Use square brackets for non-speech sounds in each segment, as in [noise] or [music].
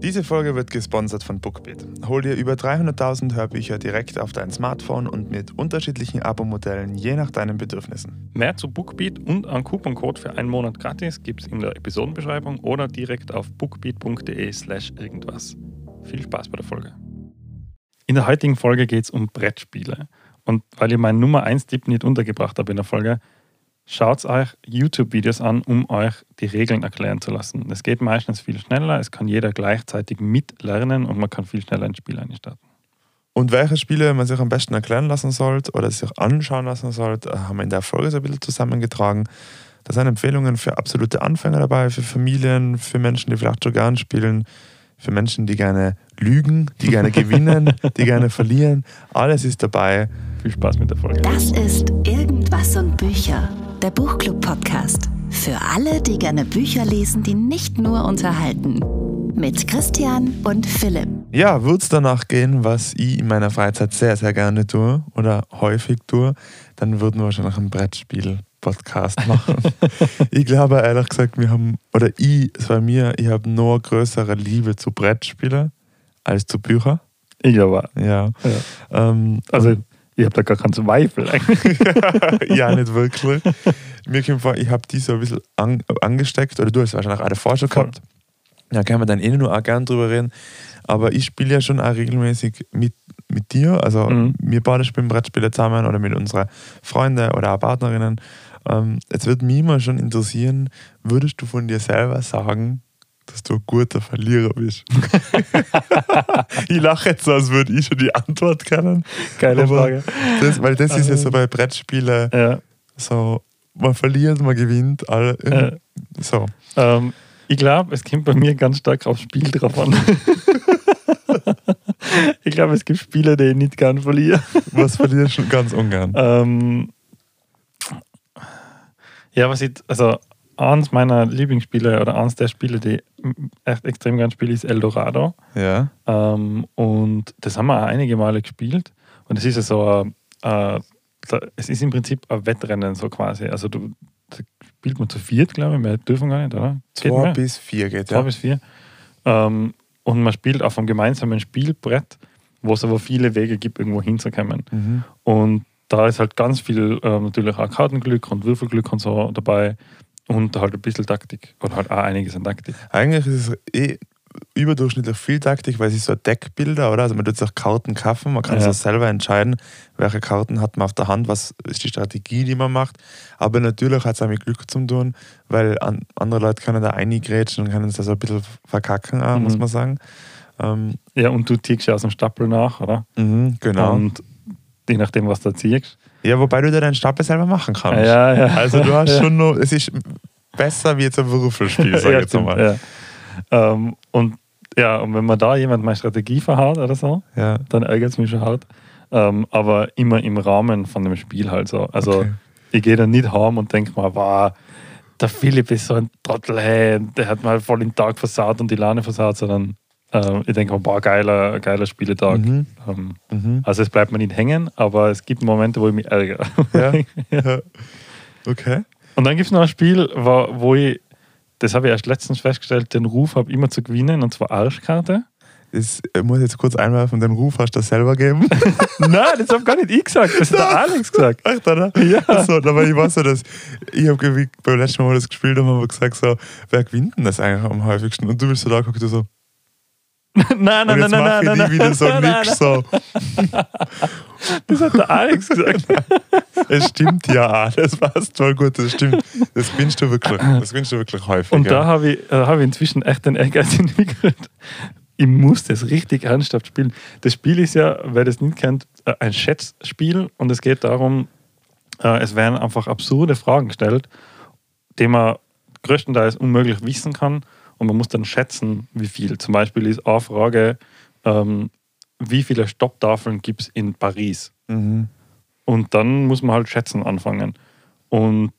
Diese Folge wird gesponsert von Bookbeat. Hol dir über 300.000 Hörbücher direkt auf dein Smartphone und mit unterschiedlichen Abo-Modellen je nach deinen Bedürfnissen. Mehr zu Bookbeat und einen Couponcode für einen Monat gratis gibt es in der Episodenbeschreibung oder direkt auf bookbeat.de/slash irgendwas. Viel Spaß bei der Folge. In der heutigen Folge geht es um Brettspiele. Und weil ich meinen Nummer 1-Tipp nicht untergebracht habe in der Folge, schaut euch YouTube-Videos an, um euch die Regeln erklären zu lassen. Es geht meistens viel schneller, es kann jeder gleichzeitig mitlernen und man kann viel schneller ins Spiel einstarten. Und welche Spiele man sich am besten erklären lassen sollte oder sich anschauen lassen sollte, haben wir in der Folge so ein bisschen zusammengetragen. Da sind Empfehlungen für absolute Anfänger dabei, für Familien, für Menschen, die vielleicht schon gern spielen, für Menschen, die gerne lügen, die gerne [laughs] gewinnen, die gerne verlieren. Alles ist dabei. Viel Spaß mit der Folge. Das ist Irgendwas und Bücher, der Buchclub-Podcast. Für alle, die gerne Bücher lesen, die nicht nur unterhalten. Mit Christian und Philipp. Ja, würde es danach gehen, was ich in meiner Freizeit sehr, sehr gerne tue oder häufig tue, dann würden wir wahrscheinlich ein Brettspiel-Podcast machen. [laughs] ich glaube ehrlich gesagt, wir haben, oder ich, es war mir, ich habe nur größere Liebe zu Brettspielen als zu Büchern. Ich glaube. Ja. Ja. Ähm, Also, ich habe da gar keinen Zweifel eigentlich. [laughs] ja, nicht wirklich. Mir kommt vor, ich habe die so ein bisschen an, angesteckt, oder du hast wahrscheinlich auch schon Voll. gehabt. Da kann man dann eh nur auch gern drüber reden. Aber ich spiele ja schon auch regelmäßig mit, mit dir. Also Mhm. wir beide spielen Brettspiele zusammen oder mit unseren Freunden oder auch Partnerinnen. Ähm, jetzt würde mich mal schon interessieren, würdest du von dir selber sagen, dass du ein guter Verlierer bist? [laughs] ich lache jetzt so, als würde ich schon die Antwort kennen. Geile Aber Frage. Das, weil das ist ja so bei Brettspielen Ja. so, man verliert, man gewinnt, alle, Äh. so. Ähm, ich glaube, es kommt bei mir ganz stark aufs Spiel drauf an. [laughs] ich glaube, es gibt Spiele, die ich nicht gern verliere. Was verlierst du ganz ungern? Ähm, ja, was ich, also eins meiner Lieblingsspiele oder eins der Spiele, die echt extrem gern spiele, ist Eldorado. Ja. Ähm, und das haben wir auch einige Male gespielt. Und es ist ja so, äh, es ist im Prinzip ein Wettrennen so quasi. Also du da spielt man zu viert, glaube ich, mehr dürfen gar nicht, oder? Geht Zwei mehr? bis vier geht, Zwei ja. bis vier. Ähm, und man spielt auf einem gemeinsamen Spielbrett, wo es aber viele Wege gibt, irgendwo hinzukommen. Mhm. Und da ist halt ganz viel ähm, natürlich auch Kartenglück und Würfelglück und so dabei. Und halt ein bisschen Taktik. Oder halt auch einiges an Taktik. Eigentlich ist es eh überdurchschnittlich viel Taktik, weil es ist so Deckbilder, oder? Also man tut sich auch Karten kaufen, man kann Ja. so selber entscheiden, welche Karten hat man auf der Hand, was ist die Strategie, die man macht. Aber natürlich hat es auch mit Glück zu tun, weil an, andere Leute können da eingrätschen und können es da so ein bisschen verkacken, auch, Mhm. muss man sagen. Ähm, Ja, und du tickst ja aus dem Stapel nach, oder? mhm, genau. Und je nachdem, was du ziehst. Ja, wobei du dir deinen Stapel selber machen kannst. Ja, ja. Also du hast Ja. [laughs] schon noch, es ist besser wie jetzt ein Würfelspiel, sag ich ja, jetzt mal. ja. Ähm, und ja, und wenn man da jemand meine Strategie verhaut oder so, Ja. dann ärgert es mich schon hart. Ähm, aber immer im Rahmen von dem Spiel halt so. Also Okay. ich gehe dann nicht heim und denke mal, wow, der Philipp ist so ein Trottel, hey, der hat mal voll den Tag versaut und die Laune versaut, sondern ähm, ich denke boah, geiler, geiler Spieletag. Mhm. Ähm, Mhm. also es bleibt mir nicht hängen, aber es gibt Momente, wo ich mich ärgere. Ja. [laughs] ja. Okay. Und dann gibt es noch ein Spiel, wo, wo ich, das habe ich erst letztens festgestellt, den Ruf habe immer zu gewinnen, und zwar Arschkarte. Das ich muss jetzt kurz einwerfen, den Ruf hast du selber gegeben. [laughs] Nein, das habe gar nicht ich gesagt, das hat der Alex gesagt. Echt, oder? Ja. Achso, aber ich weiß so, dass ich habe beim letzten Mal, wo wir das gespielt haben, haben wir gesagt, so, wer gewinnt denn das eigentlich am häufigsten? Und du bist so da geguckt, du so, [laughs] Nein, nein, nein, jetzt nein, mache nein, ich wieder so nein, nein, nix so. [laughs] Das hat der Alex gesagt. [laughs] Es stimmt ja das passt voll gut, das stimmt. Das gewinnst du wirklich, das gewinnst du wirklich häufig. Und da habe ich, äh, habe ich inzwischen echt den Ehrgeiz entwickelt. Ich muss das richtig ernsthaft spielen. Das Spiel ist ja, wer das nicht kennt, äh, ein Schätzspiel und es geht darum, äh, es werden einfach absurde Fragen gestellt, die man größtenteils unmöglich wissen kann und man muss dann schätzen, wie viel. Zum Beispiel ist eine Frage, ähm, wie viele Stopptafeln gibt es in Paris? Mhm. Und dann muss man halt schätzen anfangen. Und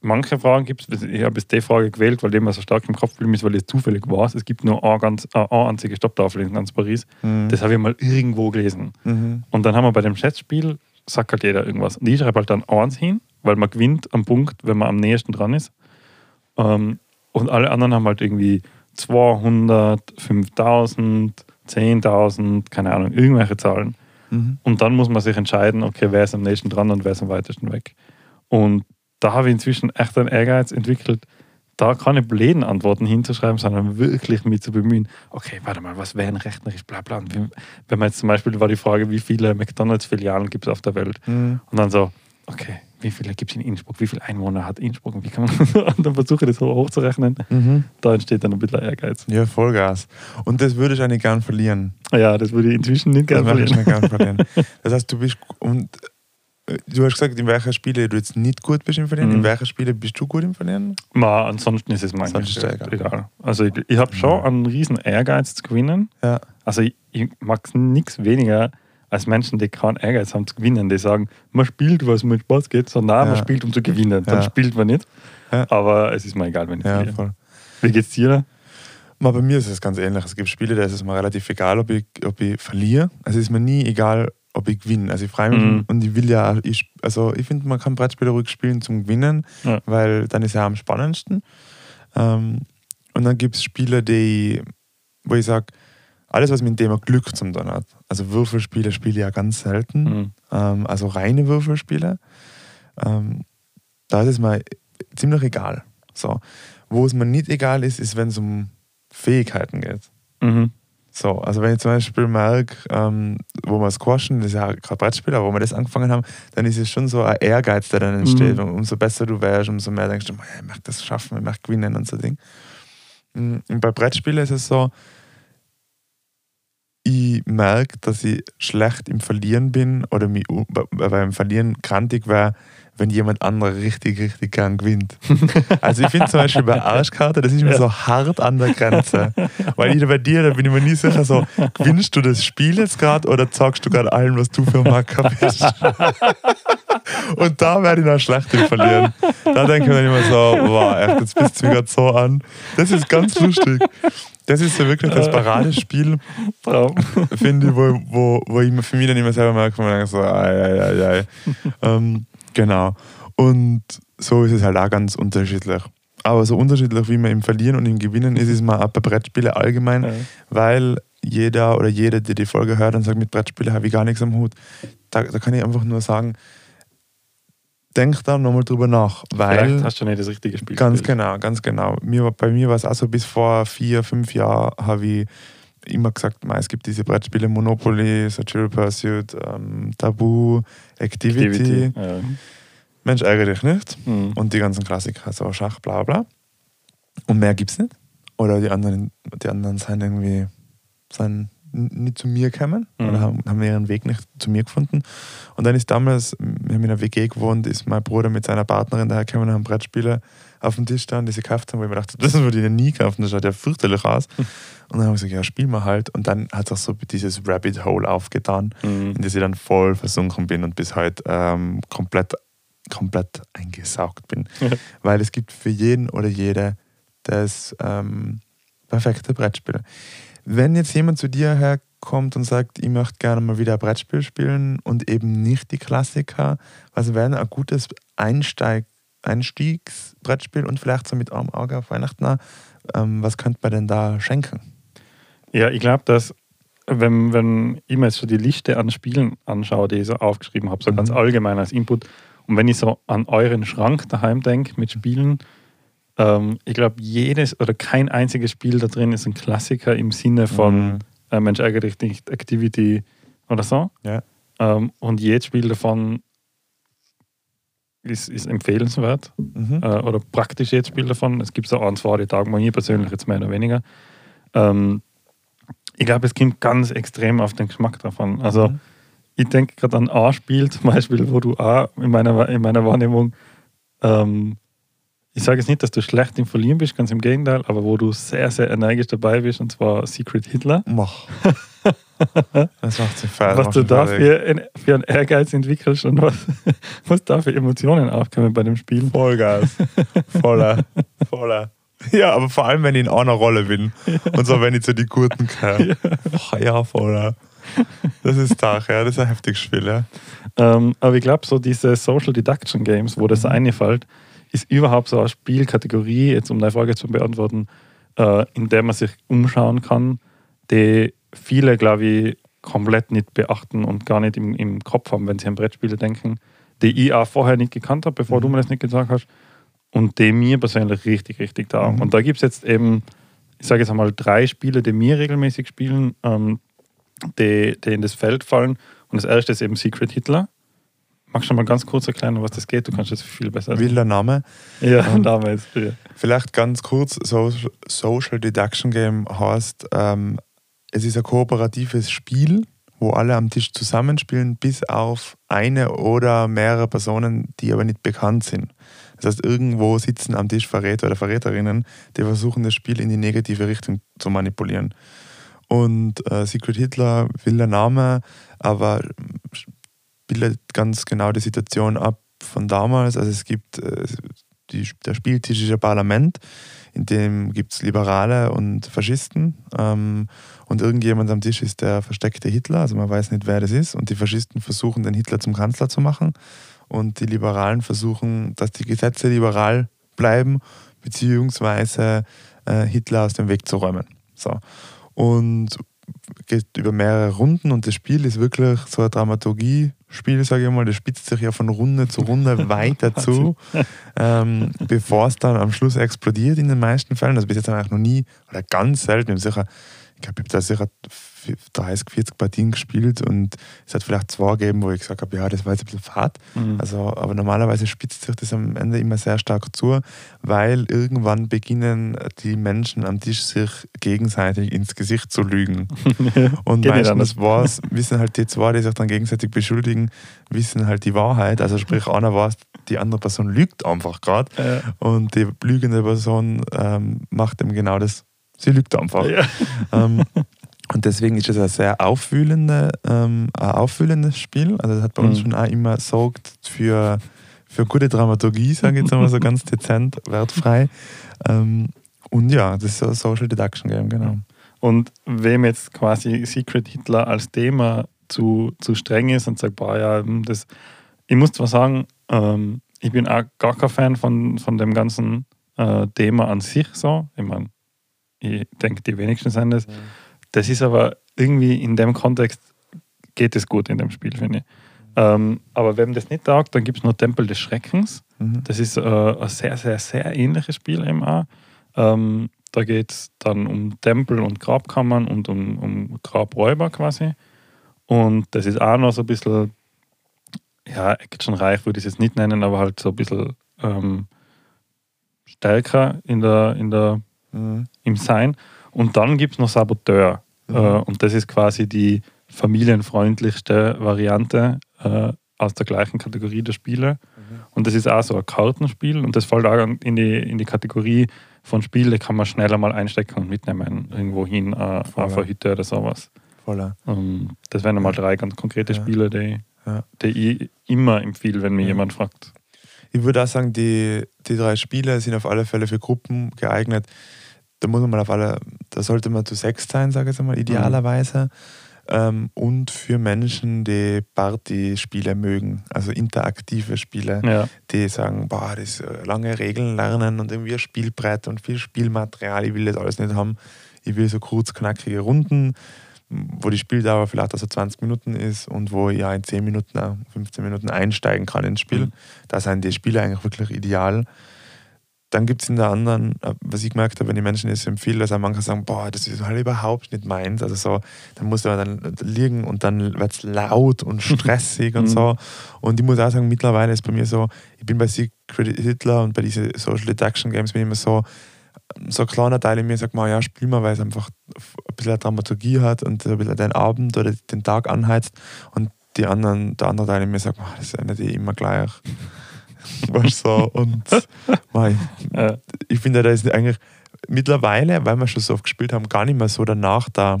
manche Fragen gibt es, ich habe jetzt die Frage gewählt, weil die mir so stark im Kopf geblieben ist, weil ich zufällig weiß. Es gibt nur eine, ganz, eine einzige Stopptafel in ganz Paris. Mhm. Das habe ich mal irgendwo gelesen. Mhm. Und dann haben wir bei dem Schätzspiel, sagt halt jeder irgendwas. Und ich schreibe halt dann eins hin, weil man gewinnt am Punkt, wenn man am nächsten dran ist. Ähm, und alle anderen haben halt irgendwie 200, 5000, 10.000, keine Ahnung, irgendwelche Zahlen. Mhm. Und dann muss man sich entscheiden, okay, wer ist am nächsten dran und wer ist am weitesten weg. Und da habe ich inzwischen echt einen Ehrgeiz entwickelt, da keine blöden Antworten hinzuschreiben, sondern wirklich mich zu bemühen, okay, warte mal, was wäre ein rechnerisch, bla bla. Und wenn wenn man jetzt zum Beispiel war die Frage, wie viele McDonalds-Filialen gibt es auf der Welt? Mhm. Und dann so, okay, wie viele gibt es in Innsbruck? Wie viele Einwohner hat Innsbruck? Und wie kann man [laughs] dann versuche ich das hochzurechnen. Mhm. Da entsteht dann ein bisschen Ehrgeiz. Ja, Vollgas. Und das würde ich eigentlich gern verlieren. Ja, das würde ich inzwischen nicht Das möchte ich verlieren. nicht gern verlieren. [laughs] Das heißt, du bist und äh, du hast gesagt, in welcher Spiele du jetzt nicht gut bist im Verlieren, Mhm. in welcher Spiele bist du gut im Verlieren? Ma, ansonsten ist es es egal. egal. Also ich, ich habe schon einen riesen Ehrgeiz zu gewinnen. Ja. Also ich, ich mag nichts weniger als Menschen, die keinen Ehrgeiz haben zu gewinnen, die sagen, man spielt, was mit Spaß geht, sondern nein, man Ja. spielt, um zu gewinnen. Dann Ja. spielt man nicht. Ja. Aber es ist mir egal, wenn ich Ja, voll. Wie geht's dir? Mal bei mir ist es ganz ähnlich. Es gibt Spiele, da ist es mir relativ egal, ob ich, ob ich verliere. Also es ist mir nie egal, ob ich gewinne. Also ich freue mich Mhm. und ich will ja, ich, also ich finde, man kann Brettspiele ruhig spielen zum Gewinnen, Ja. weil dann ist ja am spannendsten. Ähm, und dann gibt es Spiele, die, wo ich sage, alles, was mit dem Thema Glück zum tun hat. Also Würfelspiele spiele ich ja ganz selten. Mhm. Ähm, also reine Würfelspiele. Ähm, da ist es mir ziemlich egal. So. Wo es mir nicht egal ist, ist, wenn es um Fähigkeiten geht. Mhm. So, also wenn ich zum Beispiel merke, ähm, wo wir squashen, das ist ja gerade Brettspiel, aber wo wir das angefangen haben, dann ist es schon so ein Ehrgeiz, der dann entsteht. Mhm. Und umso besser du wärst, umso mehr denkst du, "Mann, ich möchte das schaffen, ich möchte gewinnen und so Ding. Mm, Und bei Brettspielen ist es so, ich merke, dass ich schlecht im Verlieren bin oder mich beim Verlieren krantig wäre, wenn jemand anderer richtig, richtig gern gewinnt. [laughs] Also ich finde zum Beispiel bei Arschkarte, das ist mir Ja. so hart an der Grenze. Weil ich bei dir, da bin ich mir nie sicher, so, gewinnst du das Spiel jetzt gerade oder sagst du gerade allen, was du für ein Macker bist? [laughs] Und da werde ich dann schlecht im Verlieren. Da denke ich mir immer so, wow, echt, jetzt bist du mich gerade so an. Das ist ganz lustig. Das ist so wirklich das Paradespiel, [laughs] Traum. finde ich, wo, wo, wo ich mir für mich dann immer selber merke, denke so, ei, ei, ei, ei. ähm, genau. Und so ist es halt auch ganz unterschiedlich. Aber so unterschiedlich wie man im Verlieren und im Gewinnen ist, ist man auch bei Brettspielen allgemein, Ja. weil jeder oder jede, die die Folge hört und sagt, mit Brettspielen habe ich gar nichts am Hut, da, da kann ich einfach nur sagen, denk da nochmal drüber nach, weil... Vielleicht hast du nicht das richtige Spiel Ganz gespielt. genau, ganz genau. Mir, bei mir war es auch so, bis vor vier, fünf Jahren habe ich immer gesagt, es gibt diese Brettspiele Monopoly, Satirical Pursuit, ähm, Tabu, Activity. Activity. Ja. Mensch, ärgere dich nicht. Mhm. Und die ganzen Klassiker, so Schach, bla bla. Und mehr gibt es nicht. Oder die anderen, die anderen sind irgendwie sind nicht zu mir gekommen Mhm. oder haben, haben ihren Weg nicht zu mir gefunden. Und dann ist damals, wir haben in einer WG gewohnt, ist mein Bruder mit seiner Partnerin daher gekommen und haben Brettspiele auf dem Tisch standen, die sie gekauft haben, wo ich mir dachte, das würde ich ja nie kaufen, das schaut ja fürchterlich aus. Und dann haben wir gesagt, ja, spielen wir halt. Und dann hat es auch so dieses Rabbit Hole aufgetan, Mhm. in das ich dann voll versunken bin und bis heute ähm, komplett, komplett eingesaugt bin. [laughs] Weil es gibt für jeden oder jede das ähm, perfekte Brettspiel. Wenn jetzt jemand zu dir herkommt und sagt, ich möchte gerne mal wieder ein Brettspiel spielen und eben nicht die Klassiker, was wäre ein gutes Einsteig, Einstiegsbrettspiel und vielleicht so mit einem Auge auf Weihnachten ähm, was könnte man denn da schenken? Ja, ich glaube, dass, wenn, wenn ich mir jetzt so die Liste an Spielen anschaue, die ich so aufgeschrieben habe, so Mhm. ganz allgemein als Input, und wenn ich so an euren Schrank daheim denke mit Spielen, ähm, ich glaube, jedes oder kein einziges Spiel da drin ist ein Klassiker im Sinne von Mhm. äh, Mensch, ärgere dich nicht, Activity oder so. Ja. Ähm, und jedes Spiel davon ist, ist empfehlenswert Mhm. äh, oder praktisch jedes Spiel davon. Es gibt so ein, zwei, die taugen mir persönlich jetzt mehr oder weniger. Ähm, ich glaube, es kommt ganz extrem auf den Geschmack davon. Also, Mhm. ich denke gerade an ein Spiel zum Beispiel, wo du auch in meiner, in meiner Wahrnehmung, ähm, ich sage jetzt nicht, dass du schlecht im Verlieren bist, ganz im Gegenteil, aber wo du sehr, sehr energisch dabei bist, und zwar Secret Hitler. Mach. [laughs] das macht sich fair. was du da für, für einen Ehrgeiz entwickelst und was, [laughs] was da für Emotionen aufkommen bei dem Spiel. Vollgas. Voller. [laughs] Voller. Ja, aber vor allem, wenn ich in einer Rolle bin. Und so, wenn ich zu die Guten kann. Ja. ja, voller. Das ist Tag, ja. Das ist ein heftiges Spiel, ja. Ähm, aber ich glaube, so diese Social Deduction Games, wo das einfällt, ist überhaupt so eine Spielkategorie, jetzt um deine Frage zu beantworten, äh, in der man sich umschauen kann, die viele, glaube ich, komplett nicht beachten und gar nicht im, im Kopf haben, wenn sie an Brettspiele denken, die ich auch vorher nicht gekannt habe, bevor mhm. du mir das nicht gesagt hast und die mir persönlich richtig, richtig da. Mhm. Und da gibt es jetzt eben, ich sage jetzt einmal, drei Spiele, die mir regelmäßig spielen, ähm, die, die in das Feld fallen. Und das erste ist eben Secret Hitler. Magst du mal ganz kurz erklären, was das geht? Du kannst das viel besser. Wilder Name. Ja, um, [laughs] Name ist ja. Vielleicht ganz kurz: Social Deduction Game heißt, ähm, es ist ein kooperatives Spiel, wo alle am Tisch zusammenspielen, bis auf eine oder mehrere Personen, die aber nicht bekannt sind. Das heißt, irgendwo sitzen am Tisch Verräter oder Verräterinnen, die versuchen, das Spiel in die negative Richtung zu manipulieren. Und äh, Secret Hitler will der Name, aber bildet ganz genau die Situation ab von damals. Also es gibt äh, die, der Spieltisch ist ein Parlament, in dem gibt es Liberale und Faschisten. Ähm, und irgendjemand am Tisch ist der versteckte Hitler, also man weiß nicht, wer das ist. Und die Faschisten versuchen, den Hitler zum Kanzler zu machen. Und die Liberalen versuchen, dass die Gesetze liberal bleiben, beziehungsweise äh, Hitler aus dem Weg zu räumen. So. Und geht über mehrere Runden und das Spiel ist wirklich so ein Dramaturgie-Spiel, sage ich mal. Das spitzt sich ja von Runde zu Runde [laughs] weiter zu, ähm, bevor es dann am Schluss explodiert in den meisten Fällen. Also bis jetzt eigentlich noch nie, oder ganz selten, sicher ich glaube, ich habe da sicher 30, 40 Partien gespielt und es hat vielleicht zwei gegeben, wo ich gesagt habe, ja, das war jetzt ein bisschen fad. Mhm. Also, aber normalerweise spitzt sich das am Ende immer sehr stark zu, weil irgendwann beginnen die Menschen am Tisch sich gegenseitig ins Gesicht zu lügen. [laughs] und meistens war's, [laughs] wissen halt die zwei, die sich dann gegenseitig beschuldigen, wissen halt die Wahrheit. Also sprich, einer weiß, die andere Person lügt einfach gerade ja. und die lügende Person ähm, macht eben genau das Sie lügt einfach. Ja. Ähm, und deswegen ist es ein sehr aufwühlende, ähm, ein aufwühlendes Spiel. Also das hat bei uns mhm. schon auch immer sorgt für, für gute Dramaturgie, sage ich jetzt einmal so [laughs] ganz dezent, wertfrei. Ähm, und ja, das ist ein Social Deduction Game, genau. Und wem jetzt quasi Secret Hitler als Thema zu, zu streng ist und sagt, boah, ja, das, ich muss zwar sagen, ähm, ich bin auch gar kein Fan von, von dem ganzen äh, Thema an sich so. Ich meine, ich denke, die wenigsten sind das. Das ist aber irgendwie in dem Kontext geht es gut in dem Spiel, finde ich. Ähm, aber wenn das nicht taugt, dann gibt es noch Tempel des Schreckens. Mhm. Das ist äh, ein sehr, sehr, sehr ähnliches Spiel eben auch. Ähm, da geht es dann um Tempel und Grabkammern und um, um Grabräuber quasi. Und das ist auch noch so ein bisschen, ja, Action reich würde ich es jetzt nicht nennen, aber halt so ein bisschen ähm, stärker in der, in der mhm. im Sein. Und dann gibt es noch Saboteur. Mhm. Äh, und das ist quasi die familienfreundlichste Variante äh, aus der gleichen Kategorie der Spiele. Mhm. Und das ist auch so ein Kartenspiel und das fällt auch in die, in die Kategorie von Spielen, die kann man schneller mal einstecken und mitnehmen, irgendwo hin, äh, auf eine Hütte oder sowas. Voller. Um, ähm, das wären mal drei ganz konkrete ja. Spiele, die, ja. die ich immer empfehle, wenn mir ja. jemand fragt. Ich würde auch sagen, die, die drei Spiele sind auf alle Fälle für Gruppen geeignet, da muss man mal auf alle, da sollte man zu sechs sein, sage ich jetzt mal, idealerweise. Mhm. Ähm, und für Menschen, die Party-Spiele mögen, also interaktive Spiele, ja. die sagen, boah, das äh, lange Regeln lernen und irgendwie ein Spielbrett und viel Spielmaterial, ich will das alles nicht haben. Ich will so kurz knackige Runden, wo die Spieldauer vielleicht also 20 Minuten ist und wo ich ja in 10 Minuten, 15 Minuten einsteigen kann ins Spiel. Mhm. Da sind die Spiele eigentlich wirklich ideal dann gibt es in der anderen, äh, was ich gemerkt habe, wenn die Menschen es empfehlen, dass manche sagen, boah, das ist halt überhaupt nicht meins. Also so, dann muss man dann liegen und dann wird es laut und [laughs] stressig und mhm. so. Und ich muss auch sagen, mittlerweile ist bei mir so, ich bin bei Secret Hitler und bei diesen Social Deduction Games bin ich immer so, so ein kleiner Teil in mir sagt mal, ja, spiel mal, weil es einfach ein bisschen Dramaturgie hat und ein bisschen den Abend oder den Tag anheizt. Und die anderen, der andere Teil in mir sagt, oh, das ist nicht immer gleich. [laughs] [laughs] weißt so, und [laughs] mei, ja. ich finde, da ist eigentlich mittlerweile, weil wir schon so oft gespielt haben, gar nicht mehr so danach da,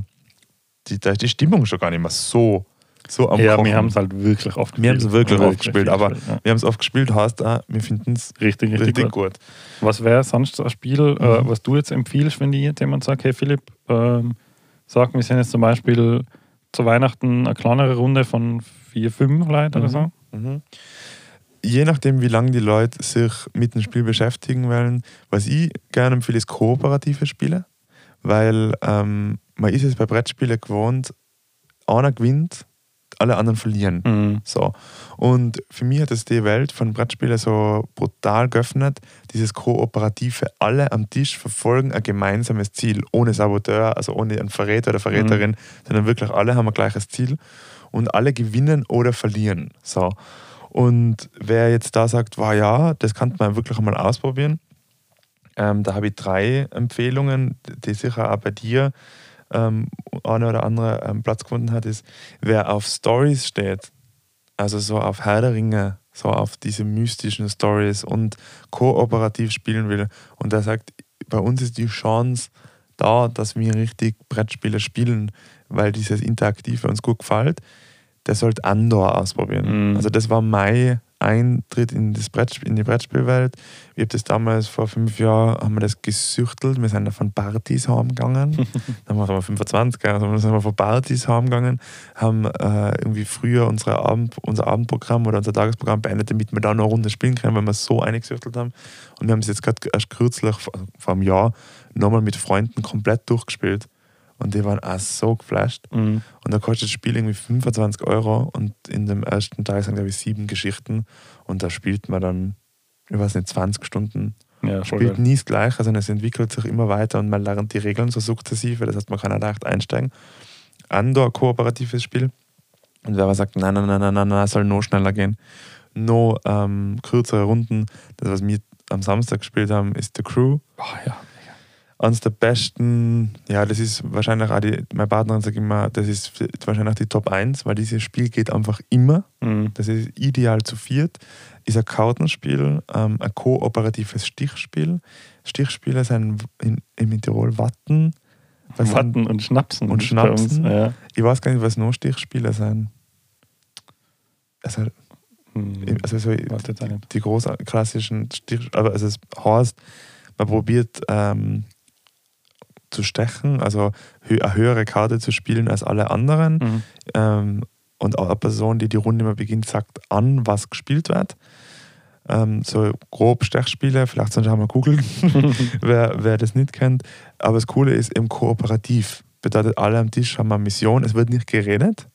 die, da ist die Stimmung schon gar nicht mehr so, so am Ja, Kochen. wir haben es halt wirklich oft gespielt. Wir haben es wirklich, wirklich oft gespielt, aber ja. wir haben es oft gespielt, heißt auch, wir finden es richtig, richtig, richtig gut. gut. Was wäre sonst ein Spiel, äh, mhm. äh, was du jetzt empfiehlst, wenn dir jemand sagt, hey Philipp, ähm, sag, wir sind jetzt zum Beispiel zu Weihnachten eine kleinere Runde von vier, fünf Leuten mhm. oder so? Mhm je nachdem, wie lange die Leute sich mit dem Spiel beschäftigen wollen, was ich gerne empfehle, ist kooperative Spiele, weil ähm, man ist es bei Brettspielen gewohnt, einer gewinnt, alle anderen verlieren. Mhm. So. Und für mich hat es die Welt von Brettspielen so brutal geöffnet, dieses Kooperative. Alle am Tisch verfolgen ein gemeinsames Ziel, ohne Saboteur, also ohne einen Verräter oder Verräterin, sondern wirklich alle haben ein gleiches Ziel und alle gewinnen oder verlieren. So. Und wer jetzt da sagt, war ja, das kann man wirklich einmal ausprobieren, ähm, da habe ich drei Empfehlungen, die sicher auch bei dir ähm, eine oder andere ähm, Platz gefunden hat, ist, wer auf Stories steht, also so auf Herr der Ringe, so auf diese mystischen Stories und kooperativ spielen will und der sagt, bei uns ist die Chance da, dass wir richtig Brettspiele spielen, weil dieses Interaktive uns gut gefällt, der sollte Andor ausprobieren. Mhm. Also das war mein Eintritt in, das Brettspiel, in die Brettspielwelt. Ich habe das damals vor fünf Jahren haben wir das gesüchtelt. Wir sind da von Partys heimgegangen. [laughs] dann waren wir 25, also dann sind wir von Partys heimgegangen, haben äh, irgendwie früher unsere Abend, unser Abendprogramm oder unser Tagesprogramm beendet, damit wir da noch eine Runde spielen können, weil wir so eingesüchtelt haben. Und wir haben es jetzt gerade erst kürzlich, vor einem Jahr, nochmal mit Freunden komplett durchgespielt. Und die waren auch so geflasht. Mhm. Und da kostet das Spiel irgendwie 25 Euro und in dem ersten Teil sind, glaube ich, sieben Geschichten. Und da spielt man dann, ich weiß nicht, 20 Stunden. Ja, Spielt geil. nie das Gleiche, sondern es entwickelt sich immer weiter und man lernt die Regeln so sukzessive. Das heißt, man kann auch leicht einsteigen. Andor, kooperatives Spiel. Und wer aber sagt, nein, nein, nein, nein, nein, nein, es soll noch schneller gehen, noch ähm, kürzere Runden. Das, was wir am Samstag gespielt haben, ist The Crew. Oh, ja. Eines der besten, ja, das ist wahrscheinlich auch die, meine Partnerin sagt immer, das ist wahrscheinlich die Top 1, weil dieses Spiel geht einfach immer. Mhm. Das ist ideal zu viert. Ist ein Kartenspiel, ähm, ein kooperatives Stichspiel. Stichspiele sind in, in Tirol Watten. Watten und Schnapsen. und Schnapsen. Uns. Ja. Ich weiß gar nicht, was noch Stichspiele sind. Also, Mhm. also so auch nicht. die großen klassischen Stich, aber also es heißt, man probiert ähm, zu stechen, also hö eine höhere Karte zu spielen als alle anderen. Mhm. Ähm, und auch eine Person, die die Runde immer beginnt, sagt an, was gespielt wird. Ähm, so grob Stechspiele, vielleicht sonst wir googeln, [laughs] [laughs] wer, wer das nicht kennt. Aber das Coole ist eben kooperativ. Bedeutet, alle am Tisch haben eine Mission, es wird nicht geredet.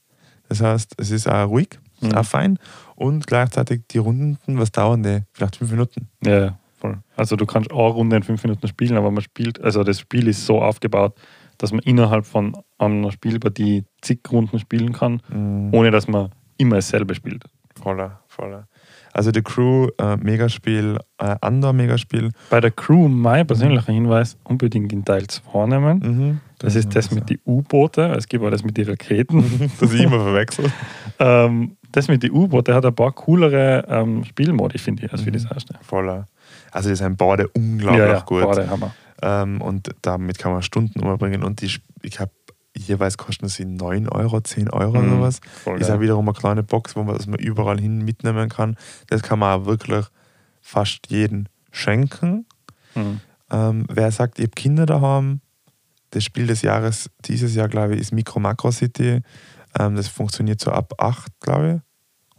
Das heißt, es ist auch ruhig, Mhm. auch fein. Und gleichzeitig die Runden, was dauern die? Vielleicht fünf Minuten. Ja, voll. Also du kannst eine Runde in fünf Minuten spielen, aber man spielt, also das Spiel ist so aufgebaut, dass man innerhalb von einer Spielpartie zig Runden spielen kann, Mhm. ohne dass man immer dasselbe spielt. Voller, voller. Also The Crew, äh, Megaspiel, äh, Andor Megaspiel. Bei der Crew, mein persönlicher Hinweis, unbedingt in Teil 2 nehmen. Mhm. Das ist das mit den U-Boote, es gibt auch das mit den Raketen. [laughs] Das ich immer verwechselt. [laughs] ähm, das mit den U-Boote hat ein paar coolere ähm, Spielmodi, finde ich, als Mhm. das erste. Voller. Also die sind beide unglaublich ja, ja, gut. Beide Hammer. Ähm, und damit kann man Stunden umbringen. Und die, ich habe jeweils kosten sie 9 Euro, 10 Euro Mhm, oder was. Ist auch wiederum eine kleine Box, wo man das man überall hin mitnehmen kann. Das kann man auch wirklich fast jeden schenken. Mhm. Ähm, wer sagt, ich habe Kinder daheim, das Spiel des Jahres dieses Jahr, glaube ich, ist Micro Macro City. Ähm, das funktioniert so ab 8, glaube ich.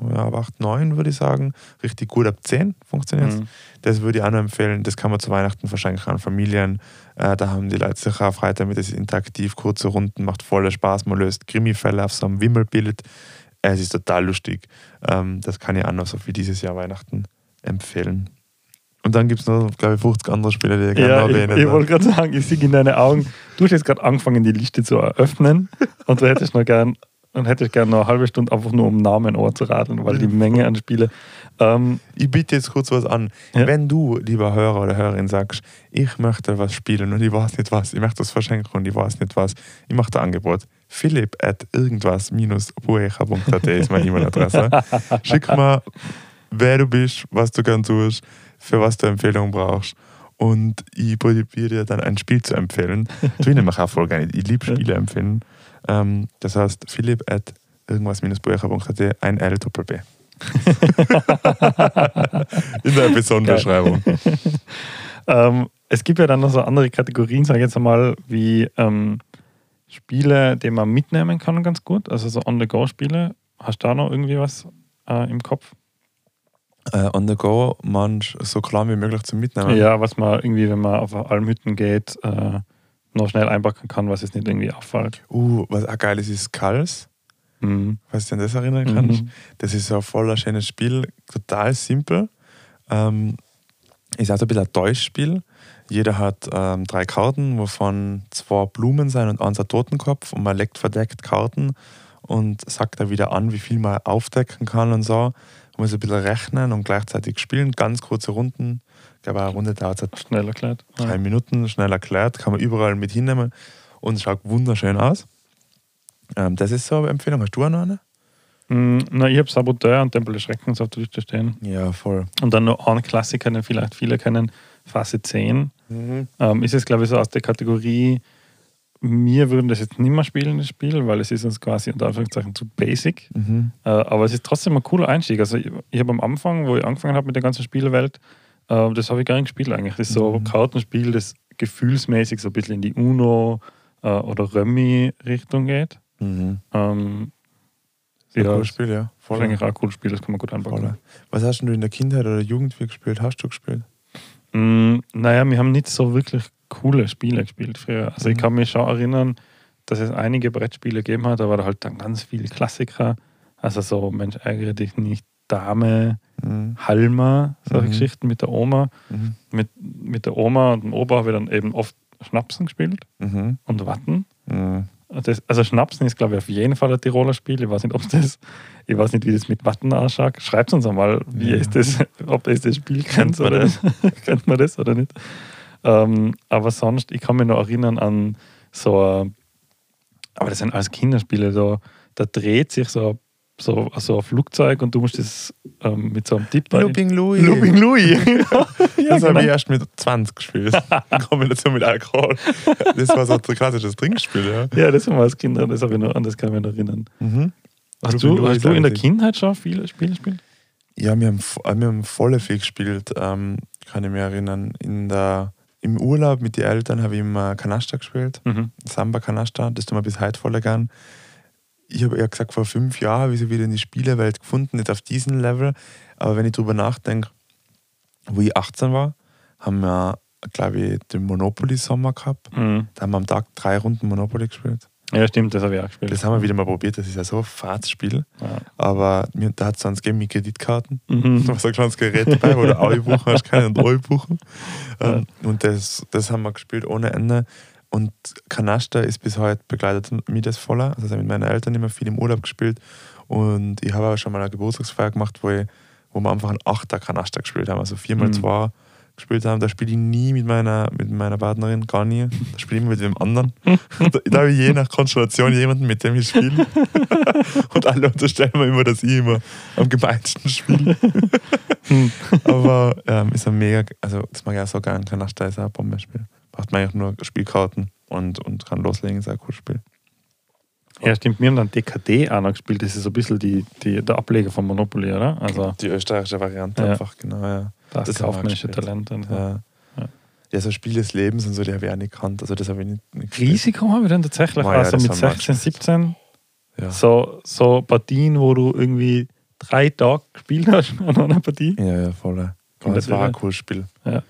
Ja, ab 8, 9 würde ich sagen. Richtig gut ab 10 funktioniert es. Mhm. Das würde ich auch noch empfehlen. Das kann man zu Weihnachten verschenken an Familien. Äh, da haben die Leute sicher auch Freude damit. Das ist interaktiv, kurze Runden, macht voller Spaß. Man löst Krimi-Fälle auf so einem Wimmelbild. Äh, Es ist total lustig. Ähm, das kann ich auch noch so für dieses Jahr Weihnachten empfehlen. Und dann gibt es noch, glaube ich, 50 andere Spiele, die ich gerne Ja, ich, erwähnen ich will. wollte gerade sagen, ich sehe in deinen Augen, du hast jetzt gerade angefangen, die Liste zu eröffnen und du hättest noch gern und hättest gern noch eine halbe Stunde einfach nur um Namen zu radeln, weil die Menge an Spiele. Ähm, Ich biete jetzt kurz was an. Ja. Wenn du, lieber Hörer oder Hörerin, sagst, ich möchte was spielen und ich weiß nicht was, ich möchte das verschenken und ich weiß nicht was, ich mache da Angebot. Philipp at irgendwas-buecha.at ist meine E-Mail-Adresse. [laughs] Schick mal, wer du bist, was du gern tust, für was du Empfehlungen brauchst. Und ich probiere dir dann ein Spiel zu empfehlen. [laughs] Tu ich nämlich auch voll gerne. Ich liebe Spiele empfehlen. Ähm, das heißt, Philipp at irgendwas-buecha.at, ein L Doppel B. [laughs] In der Episodenbeschreibung. [laughs] ähm, es gibt ja dann noch so andere Kategorien, sage ich jetzt einmal, wie ähm, Spiele, die man mitnehmen kann, ganz gut. Also so On-the-Go-Spiele. Hast du da noch irgendwie was äh, im Kopf? äh, on the go manch so klein wie möglich zu mitnehmen. Ja, was man irgendwie, wenn man auf Almhütten geht, äh, noch schnell einpacken kann, was es nicht irgendwie auffällt. Uh, was auch geil ist, ist Skulls. Mhm. Falls du an das erinnern kannst. Mhm. Das ist so ein voller schönes Spiel, total simpel. Ähm, ist auch so ein bisschen ein Täuschspiel. Jeder hat ähm, drei Karten, wovon zwei Blumen sein und eins ein Totenkopf. Und man legt verdeckt Karten und sagt da wieder an, wie viel man aufdecken kann und so. Man muss ein bisschen rechnen und gleichzeitig spielen. Ganz kurze Runden. Glaube, eine Runde dauert so Schnell erklärt. drei Ja. Minuten, schnell erklärt, kann man überall mit hinnehmen und es schaut wunderschön aus. Ähm, das ist so eine Empfehlung. Hast du auch noch eine? Mhm. Na, ich habe Saboteur und Tempel des Schreckens auf der Liste stehen. Ja, voll. Und dann noch einen Klassiker, den vielleicht viele kennen, Phase 10. Mhm. Ähm, ist es, glaube ich, so aus der Kategorie, wir würden das jetzt nicht mehr spielen, das Spiel, weil es ist uns quasi unter Anführungszeichen zu basic. Mhm. Äh, aber es ist trotzdem ein cooler Einstieg. Also ich, ich habe am Anfang, wo ich angefangen habe mit der ganzen Spielewelt, äh, das habe ich gar nicht gespielt eigentlich. Das ist so ein Mhm. Kartenspiel, das gefühlsmäßig so ein bisschen in die Uno äh, oder Römi-Richtung geht. Mhm. Ähm, Ja, cooles Spiel, ja. das ist Voll. eigentlich auch ein cooles Spiel, das kann man gut anpacken. voll. Was hast denn du in der Kindheit oder Jugend viel gespielt? Hast du gespielt? Mm, naja, wir haben nicht so wirklich coole Spiele gespielt früher. Also ich Mhm. kann mich schon erinnern, dass es einige Brettspiele gegeben hat, aber halt dann ganz viele Klassiker. Also so, Mensch, ärgere dich nicht, Dame, Mhm. Halma, solche Mhm. Geschichten mit der Oma. Mhm. Mit, mit der Oma und dem Opa habe ich dann eben oft Schnapsen gespielt Mhm. und Watten. Mhm. Das, also Schnapsen ist, glaube ich, auf jeden Fall ein Tiroler Spiel. Ich weiß nicht, ob das, ich weiß nicht, wie das mit Watten ausschaut. Schreibt uns einmal, wie Ja. ist das, [laughs] ob ihr das Spiel kennt oder [laughs] kennt man das oder nicht. Ähm, aber sonst, ich kann mich noch erinnern an so, ein- aber das sind alles Kinderspiele, da, da dreht sich so, so, so ein Flugzeug und du musst das ähm, mit so einem Tipp Looping Louis. Looping Louis. [laughs] ja, Das habe genau. ich erst mit 20 gespielt. [laughs] In Kombination mit Alkohol. Das war so ein klassisches Trinkspiel, ja. ja, das haben wir als Kinder, das habe ich noch, an das kann ich mich noch erinnern. Mhm. Hast Looping du, Louis hast du in der Kindheit schon viele Spiele gespielt? Ja, wir haben, wir haben voll viel gespielt, ähm, kann ich mich erinnern. In der, Im Urlaub mit den Eltern habe ich immer Kanasta gespielt, Mhm. Samba Kanasta, das tun wir bis heute voll gern. Ich habe ja gesagt, vor fünf Jahren habe ich so wieder in die Spielewelt gefunden, nicht auf diesem Level, aber wenn ich drüber nachdenke, wo ich 18 war, haben wir, glaube ich, den Monopoly-Sommer gehabt. Mhm. Da haben wir am Tag drei Runden Monopoly gespielt. Ja, stimmt, das habe ich auch gespielt. Das haben wir wieder mal probiert, das ist ja so ein Fahrtspiel. Ja. Aber mir, da hat es sonst gegeben mit Kreditkarten. Mhm. Da war so ein kleines Gerät dabei, wo du [laughs] Aui buchen hast, keine und Aui buchen. Ähm, und das, das haben wir gespielt ohne Ende. Und Kanasta ist bis heute begleitet mich das voller. Also ich habe mit meinen Eltern immer viel im Urlaub gespielt. Und ich habe auch schon mal eine Geburtstagsfeier gemacht, wo, ich, wo wir einfach einen Achter Kanasta gespielt haben. Also viermal Mhm. zwei gespielt haben. Da spiele ich nie mit meiner, mit meiner Partnerin, gar nie. Da spiele ich immer mit dem anderen. [laughs] da, da habe ich je nach Konstellation jemanden, mit dem ich spiele. [laughs] und alle unterstellen mir immer, dass ich immer am gemeinsten spiele. [laughs] Aber ähm, ist ein mega, also das mag ich auch so gern. Kanasta ist auch ein Bombenspiel. Braucht man eigentlich nur Spielkarten und, und kann loslegen, ist ein cooles Spiel. Ja, stimmt. Wir haben dann DKD auch noch gespielt. Das ist so ein bisschen die, die, der Ableger von Monopoly, oder? Also Die österreichische Variante Ja. einfach, genau, ja. das, Das kaufmännische. Talent. Und so. Ja. Ja. ja, so Spiel des Lebens und so, die habe ich auch nicht gekannt. Also das habe ich nicht, nicht. Risiko haben wir dann tatsächlich Oh ja, also mit haben wir 16, gespielt. 17. Ja. So, so Partien, wo du irgendwie drei Tage gespielt hast [laughs] an einer Partie. Ja, ja, voll. Komplett das war ein cooles Spiel. Ja.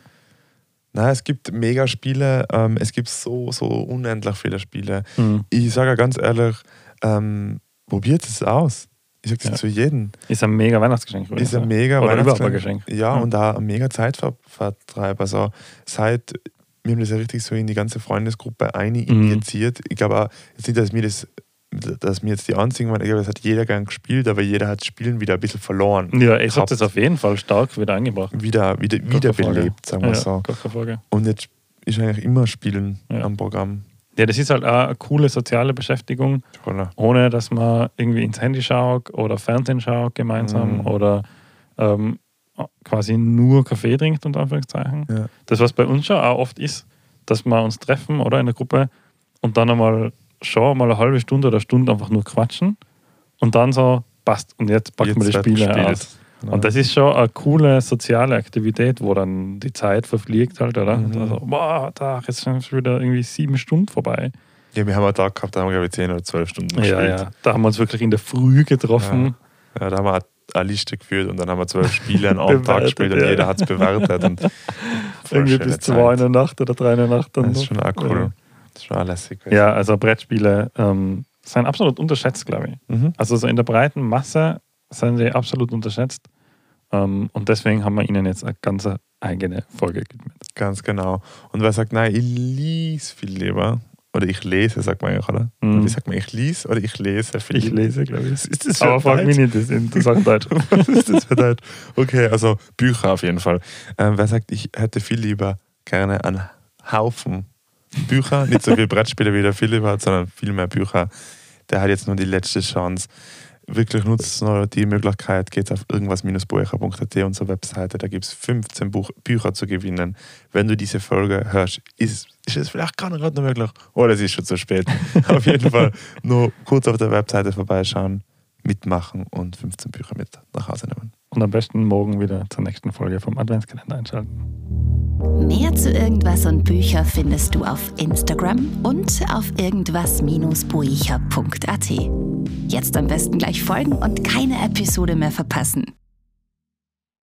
Nein, es gibt mega Spiele. Ähm, es gibt so, so unendlich viele Spiele. Mhm. Ich sage ja ganz ehrlich, ähm, probiert es aus. Ich sage das Ja. zu jedem. Ist ein mega Weihnachtsgeschenk. Ist ein mega Oder ein Weihnachtsgeschenk. Geschenk. Ja, Ja. und auch ein mega Zeitvertreib. Also seit, wir haben das ja richtig so in die ganze Freundesgruppe eine Mhm. injiziert. Ich glaube jetzt nicht, dass wir das dass wir jetzt die einzigen waren, ich glaube, das hat jeder gern gespielt, aber jeder hat das Spielen wieder ein bisschen verloren. Ja, ich habe das auf jeden Fall stark wieder eingebracht. Wieder, wieder, Gar wieder keine Frage. belebt, sagen wir ja, so. Und jetzt ist eigentlich immer Spielen Ja. am Programm. Ja, das ist halt auch eine coole soziale Beschäftigung, Voller. ohne dass man irgendwie ins Handy schaut oder Fernsehen schaut gemeinsam Mhm. oder ähm, quasi nur Kaffee trinkt, unter Anführungszeichen. Ja. Das, was bei uns schon auch oft ist, dass wir uns treffen oder in der Gruppe und dann einmal schon mal eine halbe Stunde oder eine Stunde einfach nur quatschen und dann so, passt, und jetzt packen wir die Jetzt Spiele aus. Genau. Und das ist schon eine coole soziale Aktivität, wo dann die Zeit verfliegt halt, oder? Mhm. also, boah, da, jetzt sind schon wieder irgendwie sieben Stunden vorbei. ja, wir haben einen Tag gehabt, da haben wir, glaube ich, 10 oder 12 Stunden gespielt. Ja, ja. Da haben wir uns wirklich in der Früh getroffen. Ja, da haben wir eine Liste geführt und dann haben wir zwölf Spiele an einem [laughs] Tag gespielt und ja. jeder hat es bewertet. Und [laughs] Irgendwie bis zwei in der Nacht oder drei in der Nacht. Dann Das ist noch. schon auch cool. Das auch lässig. Ja, also Brettspiele ähm, sind absolut unterschätzt, glaube ich. Mhm. Also so in der breiten Masse sind sie absolut unterschätzt. Ähm, und deswegen haben wir ihnen jetzt eine ganz eigene Folge gewidmet. Ganz genau. Und wer sagt, nein, ich lese viel lieber. Oder ich lese, sagt man eigentlich, oder? Mhm. Wie sagt man, ich lese oder ich lese viel Ich lese, glaube ich. Ist das Aber frag mich nicht, das in Deutsch. [laughs] Was ist das für Deutsch? Okay, also Bücher auf jeden Fall. Ähm, wer sagt, ich hätte viel lieber gerne einen Haufen Bücher, nicht so viel Brettspiele wie der Philipp hat, sondern viel mehr Bücher. Der hat jetzt nur die letzte Chance. Wirklich nutzt nur die Möglichkeit, geht auf irgendwas-bucher.at, unsere Webseite, da gibt es 15 Buch Bücher zu gewinnen. Wenn du diese Folge hörst, ist, ist es vielleicht gar nicht gerade noch möglich oder es ist schon zu spät. [laughs] auf jeden Fall nur kurz auf der Webseite vorbeischauen, mitmachen und 15 Bücher mit nach Hause nehmen. Und am besten morgen wieder zur nächsten Folge vom Adventskalender einschalten. Mehr zu irgendwas und Bücher findest du auf Instagram und auf irgendwas-buecher.at. Jetzt am besten gleich folgen und keine Episode mehr verpassen.